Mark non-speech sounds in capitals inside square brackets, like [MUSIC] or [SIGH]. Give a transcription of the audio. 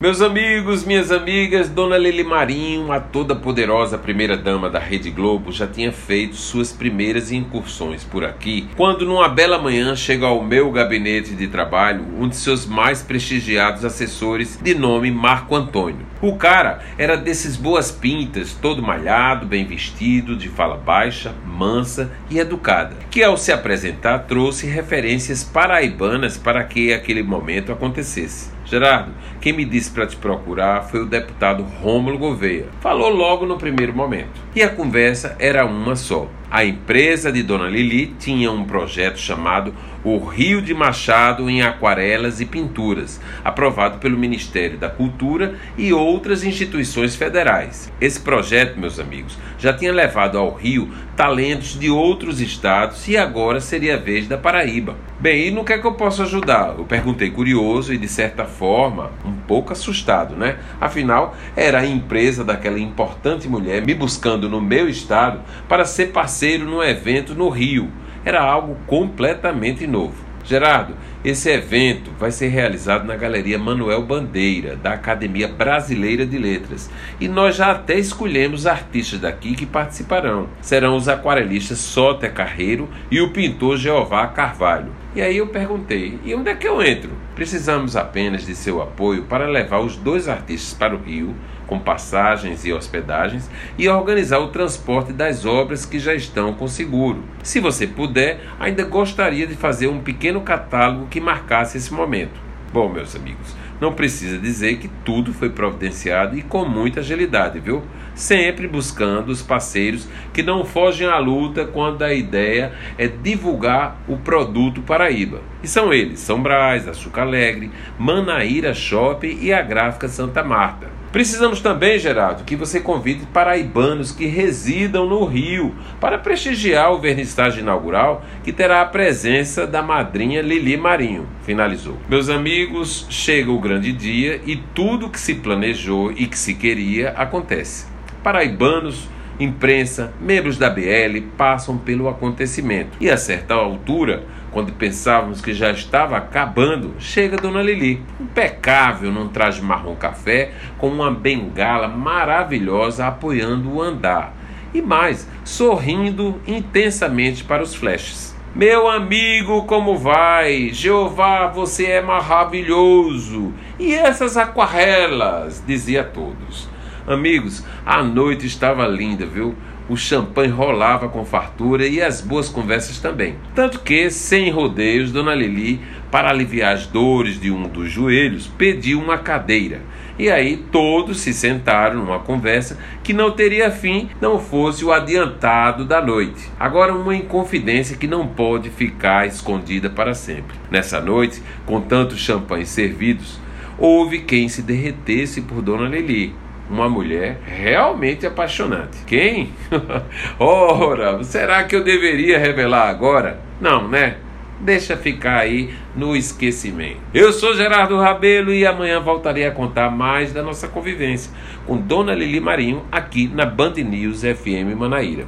Meus amigos, minhas amigas, Dona Lili Marinho, a toda poderosa primeira dama da Rede Globo, já tinha feito suas primeiras incursões por aqui, quando numa bela manhã chega ao meu gabinete de trabalho um de seus mais prestigiados assessores, de nome Marco Antônio. O cara era desses boas pintas, todo malhado, bem vestido, de fala baixa, mansa e educada, que ao se apresentar trouxe referências paraibanas para que aquele momento acontecesse. Gerardo, quem me disse para te procurar foi o deputado Rômulo Gouveia. Falou logo no primeiro momento. E a conversa era uma só. A empresa de Dona Lili tinha um projeto chamado O Rio de Machado em Aquarelas e Pinturas, aprovado pelo Ministério da Cultura e outras instituições federais. Esse projeto, meus amigos, já tinha levado ao Rio talentos de outros estados e agora seria a vez da Paraíba. Bem, e no que é que eu posso ajudar? Eu perguntei curioso e de certa forma um pouco assustado, né? Afinal, era a empresa daquela importante mulher me buscando no meu estado para ser parceiro no evento no Rio. Era algo completamente novo. Gerardo, esse evento vai ser realizado na Galeria Manuel Bandeira, da Academia Brasileira de Letras. E nós já até escolhemos artistas daqui que participarão. Serão os aquarelistas Sóter Carreiro e o pintor Jeová Carvalho. E aí eu perguntei: e onde é que eu entro? Precisamos apenas de seu apoio para levar os dois artistas para o Rio com passagens e hospedagens, e organizar o transporte das obras que já estão com seguro. Se você puder, ainda gostaria de fazer um pequeno catálogo que marcasse esse momento. Bom, meus amigos, não precisa dizer que tudo foi providenciado e com muita agilidade, viu? Sempre buscando os parceiros que não fogem à luta quando a ideia é divulgar o produto Paraíba. E são eles: São Brás, Açúcar Alegre, Manaíra Shopping e a Gráfica Santa Marta. Precisamos também, Geraldo, que você convide paraibanos que residam no Rio para prestigiar o vernissage inaugural que terá a presença da madrinha Lili Marinho. Finalizou. Meus amigos, chega o grande dia e tudo que se planejou e que se queria acontece. Paraibanos imprensa, membros da BL passam pelo acontecimento. E a certa altura, quando pensávamos que já estava acabando, chega Dona Lili, impecável num traje marrom café, com uma bengala maravilhosa apoiando o andar. E mais, sorrindo intensamente para os flashes. Meu amigo, como vai? Jeová, você é maravilhoso. E essas aquarelas? dizia a todos. Amigos, a noite estava linda, viu? O champanhe rolava com fartura e as boas conversas também. Tanto que, sem rodeios, Dona Lili, para aliviar as dores de um dos joelhos, pediu uma cadeira. E aí todos se sentaram numa conversa que não teria fim não fosse o adiantado da noite. Agora uma inconfidência que não pode ficar escondida para sempre. Nessa noite, com tantos champanhes servidos, houve quem se derretesse por Dona Lili uma mulher realmente apaixonante. Quem? [LAUGHS] Ora, será que eu deveria revelar agora? Não, né? Deixa ficar aí no esquecimento. Eu sou Gerardo Rabelo e amanhã voltarei a contar mais da nossa convivência com Dona Lili Marinho aqui na Band News FM Manaíra.